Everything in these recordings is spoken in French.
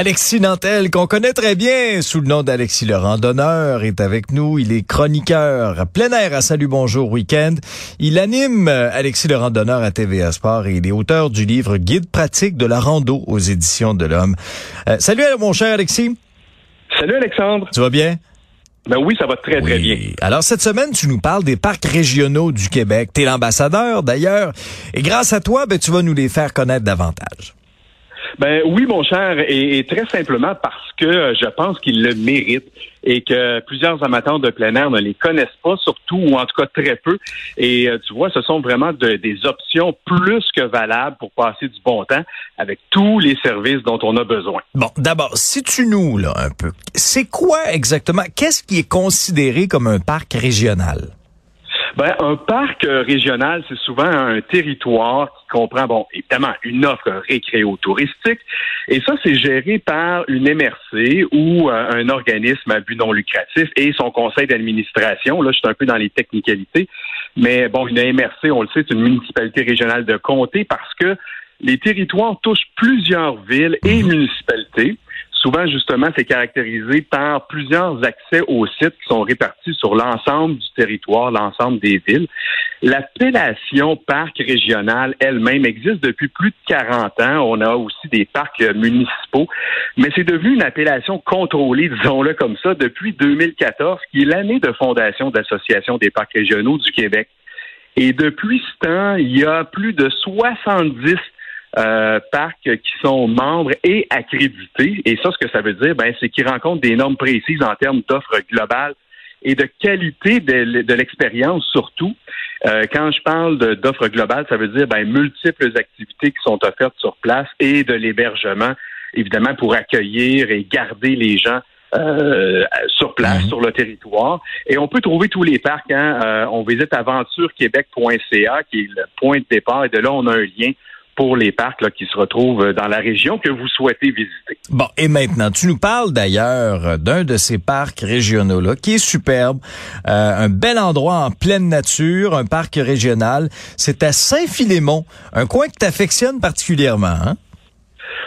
Alexis Nantel, qu'on connaît très bien sous le nom d'Alexis Laurent d'honneur, est avec nous. Il est chroniqueur plein air à Salut Bonjour Week-end. Il anime euh, Alexis Laurent d'honneur à TVA Sport et il est auteur du livre Guide pratique de la rando aux éditions de l'Homme. Euh, salut mon cher Alexis. Salut Alexandre. Tu vas bien? Ben oui, ça va très très Oui. bien. Alors cette semaine, tu nous parles des parcs régionaux du Québec. Tu es l'ambassadeur d'ailleurs. Et grâce à toi, ben, tu vas nous les faire connaître davantage. Ben oui, mon cher, et, très simplement parce que euh, je pense qu'ils le méritent et que plusieurs amateurs de plein air ne les connaissent pas, surtout ou en tout cas très peu. Et euh, tu vois, ce sont vraiment de- des options plus que valables pour passer du bon temps avec tous les services dont on a besoin. Bon, d'abord, situe-nous là un peu. C'est quoi exactement? Qu'est-ce qui est considéré comme un parc régional? Ben, un parc euh, régional, c'est souvent un territoire qui comprend, bon, évidemment, une offre récréo-touristique. Et ça, c'est géré par une MRC ou euh, un organisme à but non lucratif et son conseil d'administration. Là, je suis un peu dans les technicalités. Mais bon, une MRC, on le sait, c'est une municipalité régionale de comté parce que les territoires touchent plusieurs villes et municipalités. Souvent, justement, c'est caractérisé par plusieurs accès aux sites qui sont répartis sur l'ensemble du territoire, l'ensemble des villes. L'appellation parc régional elle-même existe depuis plus de 40 ans. On a aussi des parcs municipaux, mais c'est devenu une appellation contrôlée, disons-le comme ça, depuis 2014, qui est l'année de fondation de l'Association des parcs régionaux du Québec. Et depuis ce temps, il y a plus de 70 euh, parcs qui sont membres et accrédités. Et ça, ce que ça veut dire, ben, c'est qu'ils rencontrent des normes précises en termes d'offres globales et de qualité de, de l'expérience surtout. Euh, quand je parle d'offres globales, ça veut dire ben, multiples activités qui sont offertes sur place et de l'hébergement, évidemment, pour accueillir et garder les gens euh, sur place, Mhm. sur le territoire. Et on peut trouver tous les parcs. Hein? Euh, on visite aventurequebec.ca, qui est le point de départ, et de là, on a un lien pour les parcs là, qui se retrouvent dans la région que vous souhaitez visiter. Bon, et maintenant, tu nous parles d'ailleurs d'un de ces parcs régionaux-là qui est superbe, euh, un bel endroit en pleine nature, un parc régional. C'est à Saint-Philémon, un coin que tu affectionnes particulièrement. Hein?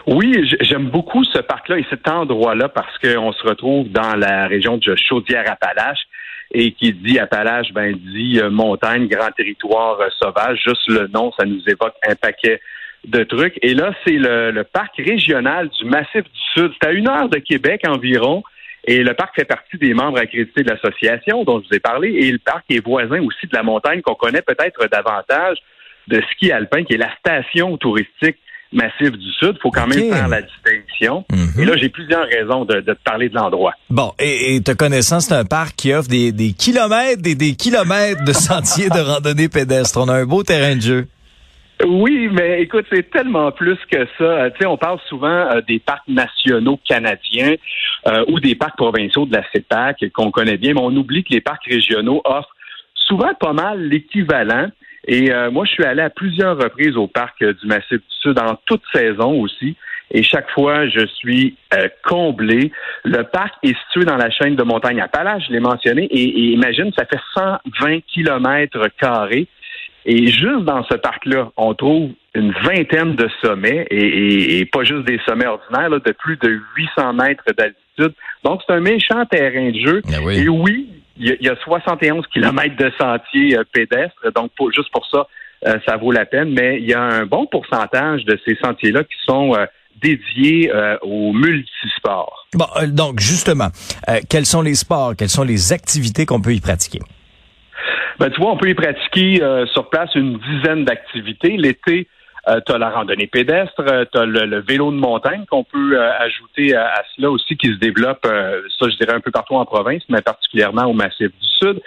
Oui, j'aime beaucoup ce parc-là et cet endroit-là parce qu'on se retrouve dans la région de Chaudière-Appalaches. Et qui dit Appalaches, ben dit euh, montagne, grand territoire euh, sauvage. Juste le nom, ça nous évoque un paquet de trucs. Et là, c'est le, le parc régional du Massif du Sud. C'est à une heure de Québec environ. Et le parc fait partie des membres accrédités de l'association dont je vous ai parlé. Et le parc est voisin aussi de la montagne qu'on connaît peut-être davantage de ski alpin, qui est la station touristique Massif du Sud. Il faut quand même faire la distinction. Mhm. Et là, j'ai plusieurs raisons de, de te parler de l'endroit. Bon, et, et te connaissant, c'est un parc qui offre des, des kilomètres et des kilomètres de sentiers de randonnée pédestre. On a un beau terrain de jeu. Oui, mais écoute, c'est tellement plus que ça. Euh, tu sais, on parle souvent euh, des parcs nationaux canadiens euh, ou des parcs provinciaux de la CEPAC qu'on connaît bien, mais on oublie que les parcs régionaux offrent souvent pas mal l'équivalent. Et euh, moi, je suis allé à plusieurs reprises au parc euh, du Massif du Sud en toute saison aussi. Et chaque fois, je suis comblé. Le parc est situé dans la chaîne de montagne Appalaches, je l'ai mentionné, et, et imagine, ça fait 120 kilomètres carrés. Et juste dans ce parc-là, on trouve une vingtaine de sommets, et, et- et pas juste des sommets ordinaires, là, de plus de 800 mètres d'altitude. Donc, c'est un méchant terrain de jeu. Ah oui. Et oui, il y, a- il y a 71 kilomètres de sentiers euh, pédestres, donc pour- juste pour ça, euh, ça vaut la peine. Mais il y a un bon pourcentage de ces sentiers-là qui sont euh, dédiés euh, au multisport. Bon, donc justement, quels sont les sports, quelles sont les activités qu'on peut y pratiquer? Ben, tu vois, on peut y pratiquer euh, sur place une dizaine d'activités. L'été, tu as la randonnée pédestre, tu as le, le vélo de montagne qu'on peut euh, ajouter à, à cela aussi qui se développe, euh, ça je dirais un peu partout en province, mais particulièrement au Massif du Sud.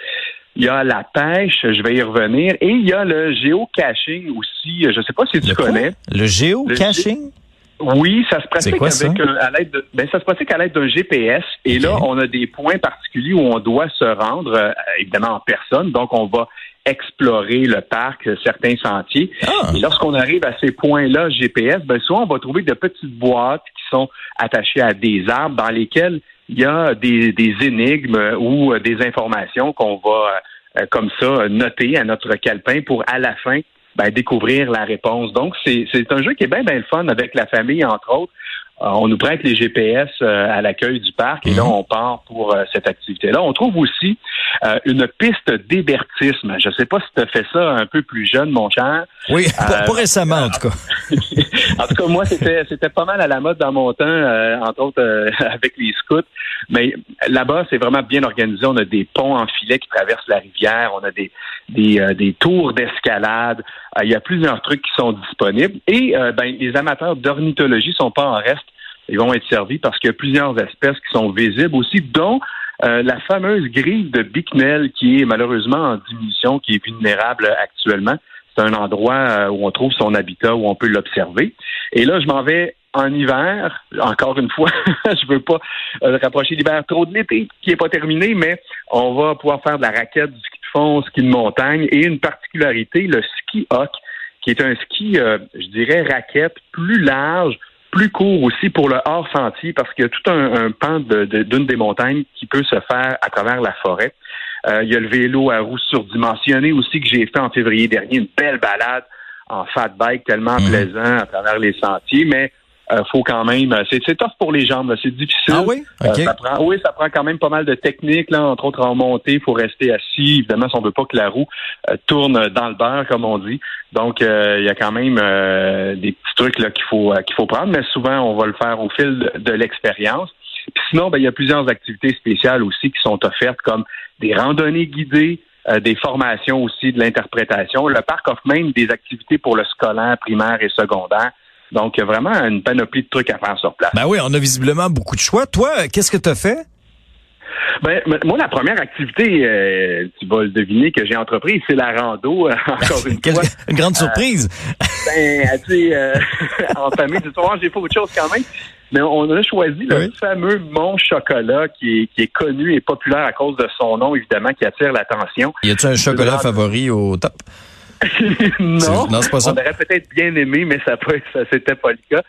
Il y a la pêche, je vais y revenir, et il y a le géocaching aussi. Je ne sais pas si tu quoi? connais. Le géocaching? Oui, ça se pratique quoi, ça? avec un- à l'aide de, ben, ça se pratique à l'aide d'un GPS. Et là, on a des points particuliers où on doit se rendre, euh, évidemment en personne. Donc, on va explorer le parc, euh, certains sentiers. Ah. Et lorsqu'on arrive à ces points-là GPS, ben souvent on va trouver de petites boîtes qui sont attachées à des arbres dans lesquelles il y a des, des énigmes ou euh, des informations qu'on va euh, comme ça noter à notre calepin pour à la fin ben, découvrir la réponse. Donc c'est un jeu qui est bien bien le fun avec la famille entre autres. Euh, on nous prête les GPS euh, à l'accueil du parc et là, on part pour euh, cette activité-là. On trouve aussi euh, une piste d'hébertisme. Je ne sais pas si tu as fait ça un peu plus jeune, mon cher. Oui, pas, Euh, pas récemment, en tout cas. en tout cas, moi, c'était c'était pas mal à la mode dans mon temps, euh, entre autres euh, avec les scouts. Mais là-bas, c'est vraiment bien organisé. On a des ponts en filet qui traversent la rivière. On a des des, euh, des tours d'escalade. Euh, il y a plusieurs trucs qui sont disponibles. Et ben, les amateurs d'ornithologie sont pas en reste. Ils vont être servis parce qu'il y a plusieurs espèces qui sont visibles aussi, dont euh, la fameuse grille de Bicknell qui est malheureusement en diminution, qui est vulnérable actuellement. C'est un endroit euh, où on trouve son habitat, où on peut l'observer. Et là, je m'en vais en hiver. Encore une fois, je veux pas euh, rapprocher l'hiver trop de l'été, qui est pas terminé, mais on va pouvoir faire de la raquette, du ski de fond, ski de montagne et une particularité, le ski hoc, qui est un ski, euh, je dirais, raquette plus large, plus court aussi pour le hors sentier parce qu'il y a tout un, un pan de- de- d'une des montagnes qui peut se faire à travers la forêt. Euh, il y a le vélo à roues surdimensionné aussi que j'ai fait en février dernier, une belle balade en fat bike tellement Mhm. plaisant à travers les sentiers, mais euh, faut quand même, c'est c'est tough pour les jambes, c'est difficile. Ah oui? Euh, OK. ça prend, oui, ça prend quand même pas mal de techniques, là, entre autres en montée, il faut rester assis. Évidemment, si on veut pas que la roue euh, tourne dans le beurre, comme on dit. Donc, euh, il y a quand même euh, des petits trucs là qu'il faut euh, qu'il faut prendre, mais souvent on va le faire au fil de, de l'expérience. Puis sinon, ben, il y a plusieurs activités spéciales aussi qui sont offertes, comme des randonnées guidées, euh, des formations aussi de l'interprétation. Le parc offre même des activités pour le scolaire, primaire et secondaire. Donc, il y a vraiment une panoplie de trucs à faire sur place. Ben oui, on a visiblement beaucoup de choix. Toi, qu'est-ce que tu as fait? Ben, moi, la première activité, euh, tu vas le deviner que j'ai entreprise, c'est la rando. euh, encore une fois, une grande surprise. ben, tu sais, euh, en famille, tu vois, j'ai fait autre chose quand même. Mais on a choisi le fameux Mont Chocolat qui est, qui est connu et populaire à cause de son nom, évidemment, qui attire l'attention. Y a-tu un chocolat favori au top? non, non, c'est pas ça. on aurait peut-être bien aimé, mais ça, ça c'était pas le cas.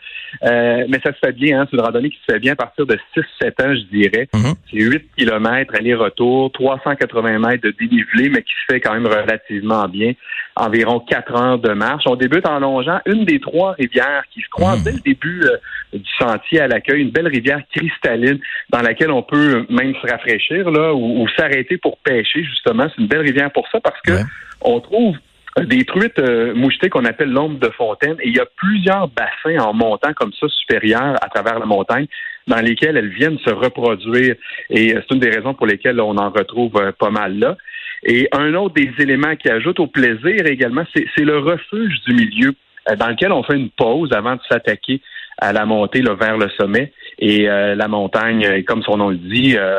Euh, mais ça se fait bien, hein, c'est une randonnée qui se fait bien à partir de 6-7 ans, je dirais. Mhm. C'est 8 km aller-retour, 380 mètres de dénivelé, mais qui se fait quand même relativement bien. Environ 4 heures de marche. On débute en longeant une des trois rivières qui se croisent Mhm. dès le début euh, du sentier à l'accueil, une belle rivière cristalline dans laquelle on peut même se rafraîchir là ou, ou s'arrêter pour pêcher justement. C'est une belle rivière pour ça parce que Ouais. on trouve des truites euh, mouchetées qu'on appelle l'ombre de fontaine et il y a plusieurs bassins en montant comme ça supérieurs à travers la montagne dans lesquels elles viennent se reproduire et euh, c'est une des raisons pour lesquelles on en retrouve euh, pas mal là. Et un autre des éléments qui ajoute au plaisir également, c'est le refuge du milieu euh, dans lequel on fait une pause avant de s'attaquer à la montée là, vers le sommet. Et euh, la montagne, euh, comme son nom le dit, euh,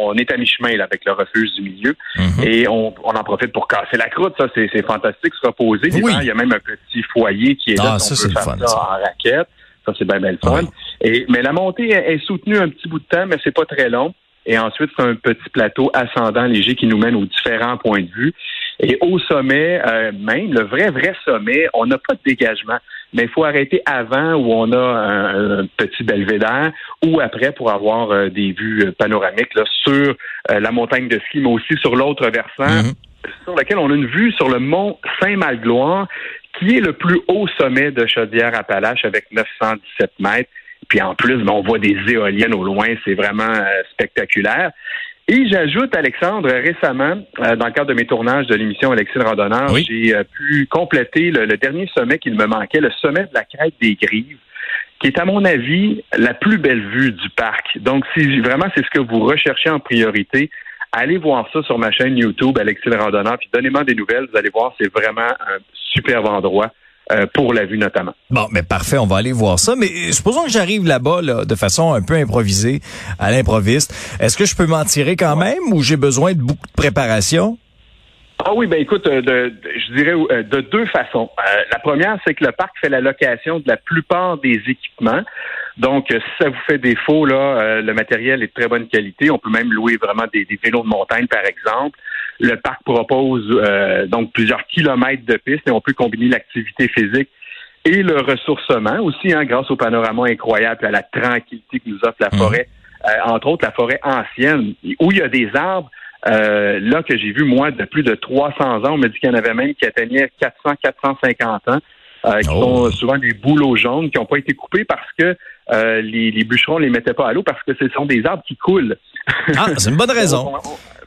on est à mi-chemin là, avec le refuge du milieu. Mhm. Et on, on en profite pour casser la croûte. Ça, c'est c'est fantastique, se reposer. Oui. Il y a même un petit foyer qui est là. Ah, ça, on c'est peut le faire fun, ça ça. en raquette. Ça, c'est bien, bien le fun. Oui. Et, mais la montée est, est soutenue un petit bout de temps, mais c'est pas très long. Et ensuite, c'est un petit plateau ascendant léger qui nous mène aux différents points de vue. Et au sommet, euh, même le vrai, vrai sommet, on n'a pas de dégagement. Mais il faut arrêter avant où on a un, un petit belvédère ou après pour avoir euh, des vues euh, panoramiques là, sur euh, la montagne de ski, mais aussi sur l'autre versant, Mhm. sur lequel on a une vue sur le mont Saint-Malgloire, qui est le plus haut sommet de Chaudière-Appalaches avec 917 mètres. Puis en plus, ben, on voit des éoliennes au loin, c'est vraiment spectaculaire. Et j'ajoute, Alexandre, récemment, euh, dans le cadre de mes tournages de l'émission Alexis le Randonneur, Oui. j'ai euh, pu compléter le, le dernier sommet qu'il me manquait, le sommet de la crête des Grives, qui est, à mon avis, la plus belle vue du parc. Donc, si vraiment c'est ce que vous recherchez en priorité, allez voir ça sur ma chaîne YouTube, Alexis le Randonneur, puis donnez-moi des nouvelles, vous allez voir, c'est vraiment un superbe endroit euh, pour la vue notamment. Bon, mais parfait, on va aller voir ça. Mais euh, supposons que j'arrive là-bas là, de façon un peu improvisée, à l'improviste. Est-ce que je peux m'en tirer quand même ou j'ai besoin de beaucoup de préparation? Ah oui, ben écoute, de, je dirais de deux façons. la première, c'est que le parc fait la location de la plupart des équipements. Donc, si ça vous fait défaut, là, le matériel est de très bonne qualité. On peut même louer vraiment des, des vélos de montagne, par exemple. Le parc propose donc plusieurs kilomètres de pistes et on peut combiner l'activité physique et le ressourcement aussi, hein, grâce au panorama incroyable et à la tranquillité que nous offre la mmh. forêt, euh, entre autres la forêt ancienne, où il y a des arbres. Euh, là que j'ai vu, moi, de plus de 300 ans, on m'a dit qu'il y en avait même qui atteignaient 400, 450 ans, euh, qui oh. sont souvent des bouleaux jaunes, qui n'ont pas été coupés parce que les, les bûcherons les mettaient pas à l'eau parce que ce sont des arbres qui coulent. Ah, c'est une bonne raison.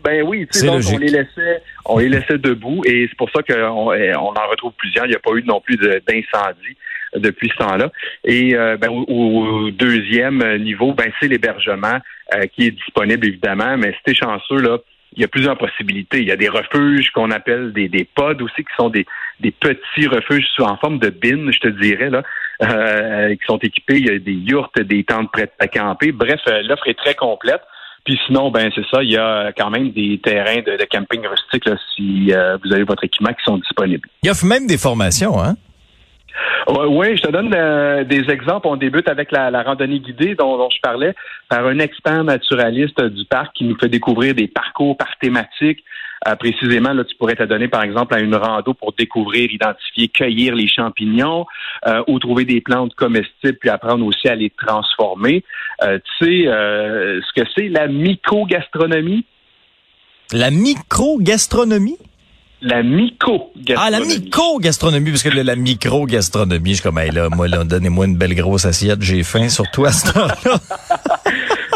Ben oui, tu sais, donc on les laissait, on les laissait debout et c'est pour ça qu'on eh, on en retrouve plusieurs. Il n'y a pas eu non plus d'incendie depuis ce temps-là. Et euh, ben, au, deuxième niveau, ben c'est l'hébergement euh, qui est disponible évidemment, mais si chanceux là, il y a plusieurs possibilités. Il y a des refuges qu'on appelle des, des pods aussi, qui sont des, des petits refuges en forme de bin, je te dirais, là, euh, qui sont équipés. Il y a des yurts, des tentes prêtes à camper. Bref, l'offre est très complète. Puis sinon, ben c'est ça, il y a quand même des terrains de, camping rustique là, si euh, vous avez votre équipement qui sont disponibles. Il y a même des formations, hein? Oui, je te donne euh, des exemples. On débute avec la, randonnée guidée dont, dont, je parlais par un expert naturaliste du parc qui nous fait découvrir des parcours par thématique euh, précisément, là, tu pourrais te donner, par exemple, à une rando pour découvrir, identifier, cueillir les champignons euh, ou trouver des plantes comestibles, puis apprendre aussi à les transformer. Euh, tu sais ce que c'est la microgastronomie? La microgastronomie? La myco-gastronomie. Ah, la myco-gastronomie, parce que la micro-gastronomie, je suis comme, hey, là, moi, là, donnez-moi une belle grosse assiette, j'ai faim, surtout à ce temps-là.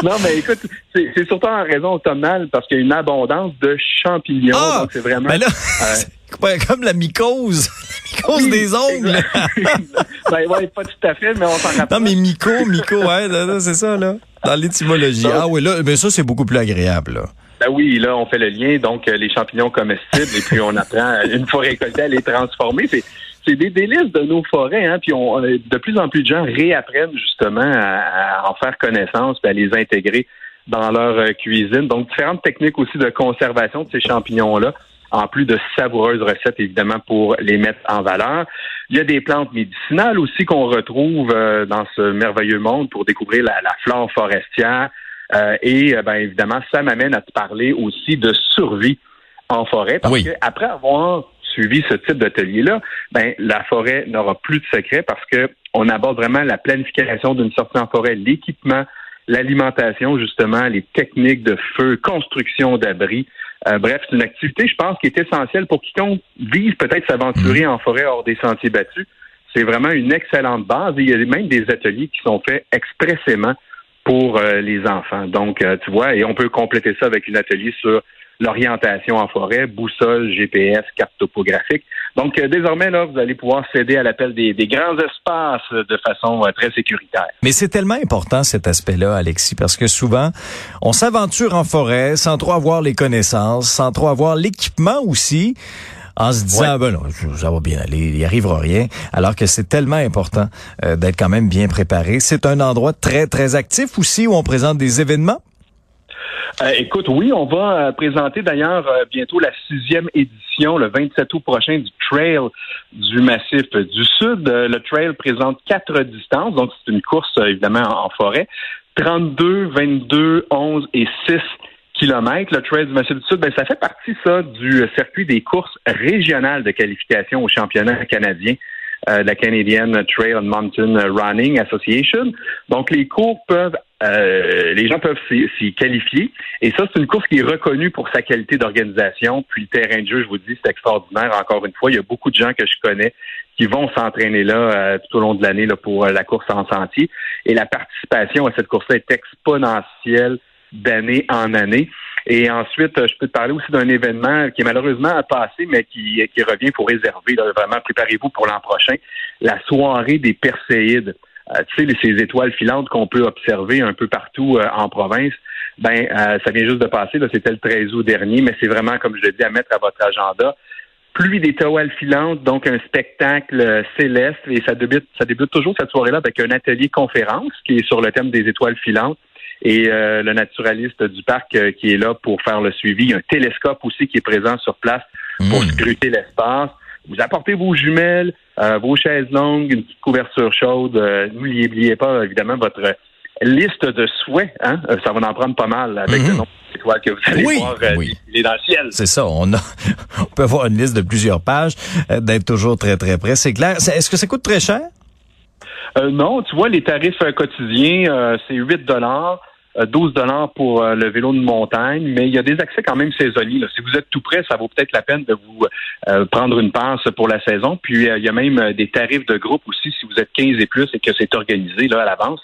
non, mais écoute, c'est surtout en raison automnale parce qu'il y a une abondance de champignons. Ah! donc c'est vraiment. Ben là, euh, comme la mycose. La mycose des ongles. ben ouais, pas tout à fait, mais on s'en rappelle. Non, mais myco, myco, ouais, c'est ça, là. Dans l'étymologie. Ah oui, là, mais ça, c'est beaucoup plus agréable, là. Ben oui, là, on fait le lien, donc euh, les champignons comestibles, et puis on apprend, une fois récoltés, à les transformer. C'est c'est des délices de nos forêts, hein, puis on, de plus en plus de gens réapprennent justement à, en faire connaissance, puis à les intégrer dans leur euh, cuisine. Donc, différentes techniques aussi de conservation de ces champignons-là, en plus de savoureuses recettes, évidemment, pour les mettre en valeur. Il y a des plantes médicinales aussi qu'on retrouve euh, dans ce merveilleux monde pour découvrir la, flore forestière. Euh, et ben, évidemment, ça m'amène à te parler aussi de survie en forêt, parce que après avoir suivi ce type d'atelier-là, ben, la forêt n'aura plus de secret parce que on aborde vraiment la planification d'une sortie en forêt, l'équipement, l'alimentation, justement, les techniques de feu, construction d'abris. Euh, bref, c'est une activité, je pense, qui est essentielle pour quiconque vise peut-être s'aventurer mmh. en forêt hors des sentiers battus. C'est vraiment une excellente base. il y a même des ateliers qui sont faits expressément pour euh, les enfants. Donc, euh, tu vois, et on peut compléter ça avec un atelier sur l'orientation en forêt, boussole, GPS, carte topographique. Donc, euh, désormais, là, vous allez pouvoir céder à l'appel des, grands espaces de façon euh, très sécuritaire. Mais c'est tellement important cet aspect-là, Alexis, parce que souvent, on s'aventure en forêt sans trop avoir les connaissances, sans trop avoir l'équipement aussi en se disant ben non, ça va bien aller, il n'y arrivera rien, alors que c'est tellement important euh, d'être quand même bien préparé. C'est un endroit très très actif aussi où on présente des événements. Euh, écoute, oui, on va euh, présenter d'ailleurs euh, bientôt la sixième édition, le 27 août prochain, du Trail du Massif du Sud. le Trail présente quatre distances, donc c'est une course évidemment en, forêt. 32, 22, 11 et 6 kilomètres. Le Trail du Massif du Sud, ben, ça fait partie, ça, du circuit des courses régionales de qualification au championnat canadien la Canadian Trail and Mountain Running Association. Donc, les cours peuvent euh, les gens peuvent s'y qualifier. Et ça, c'est une course qui est reconnue pour sa qualité d'organisation. Puis le terrain de jeu, je vous dis, c'est extraordinaire. Encore une fois, il y a beaucoup de gens que je connais qui vont s'entraîner là euh, tout au long de l'année là, pour euh, la course en sentier. Et la participation à cette course-là est exponentielle d'année en année. Et ensuite, je peux te parler aussi d'un événement qui est malheureusement passé, mais qui, qui revient pour réserver. vraiment, préparez-vous pour l'an prochain. La soirée des Perséides. Euh, tu sais, ces étoiles filantes qu'on peut observer un peu partout euh, en province, ben euh, ça vient juste de passer. C'était le 13 août dernier, mais c'est vraiment, comme je l'ai dit, à mettre à votre agenda. Pluie d'étoiles filantes, donc un spectacle céleste, et ça débute, ça débute toujours cette soirée-là avec un atelier conférence qui est sur le thème des étoiles filantes et le naturaliste du parc qui est là pour faire le suivi. Il y a un télescope aussi qui est présent sur place pour Mm. scruter l'espace. Vous apportez vos jumelles, euh, vos chaises longues, une petite couverture chaude. Euh, N'oubliez pas, évidemment, votre liste de souhaits. Hein? Euh, Ça va en prendre pas mal avec Mhm. le nombre d'étoiles que vous allez Oui, voir euh, oui. défiler dans le ciel. C'est ça, on a, on peut avoir une liste de plusieurs pages, euh, d'être toujours très très près, c'est clair. Est-ce que ça coûte très cher? Euh, non, tu vois, les tarifs quotidiens, euh, c'est 8 dollars. 12 dollars pour euh, le vélo de montagne, mais il y a des accès quand même saisonniers. là. Si vous êtes tout près, ça vaut peut-être la peine de vous euh, prendre une passe pour la saison. Puis euh, il y a même euh, des tarifs de groupe aussi si vous êtes 15 et plus et que c'est organisé là à l'avance.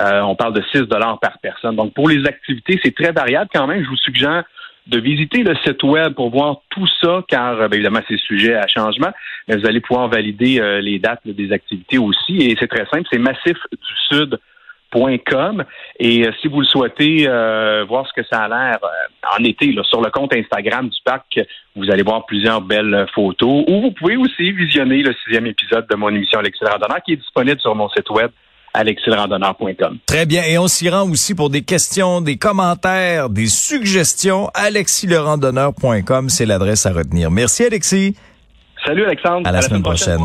Euh, on parle de 6 dollars par personne. Donc pour les activités, c'est très variable quand même. Je vous suggère de visiter le site web pour voir tout ça, car euh, bien évidemment c'est sujet à changement, mais vous allez pouvoir valider euh, les dates des activités aussi. Et c'est très simple, c'est massifdusud.com. Et euh, si vous le souhaitez euh, voir ce que ça a l'air euh, en été, là, sur le compte Instagram du parc, vous allez voir plusieurs belles euh, photos. Ou vous pouvez aussi visionner le sixième épisode de mon émission Alexis le Randonneur qui est disponible sur mon site web alexislerandonneur.com. Très bien. Et on s'y rend aussi pour des questions, des commentaires, des suggestions. alexislerandonneur.com, c'est l'adresse à retenir. Merci Alexis. Salut Alexandre. À la semaine prochaine.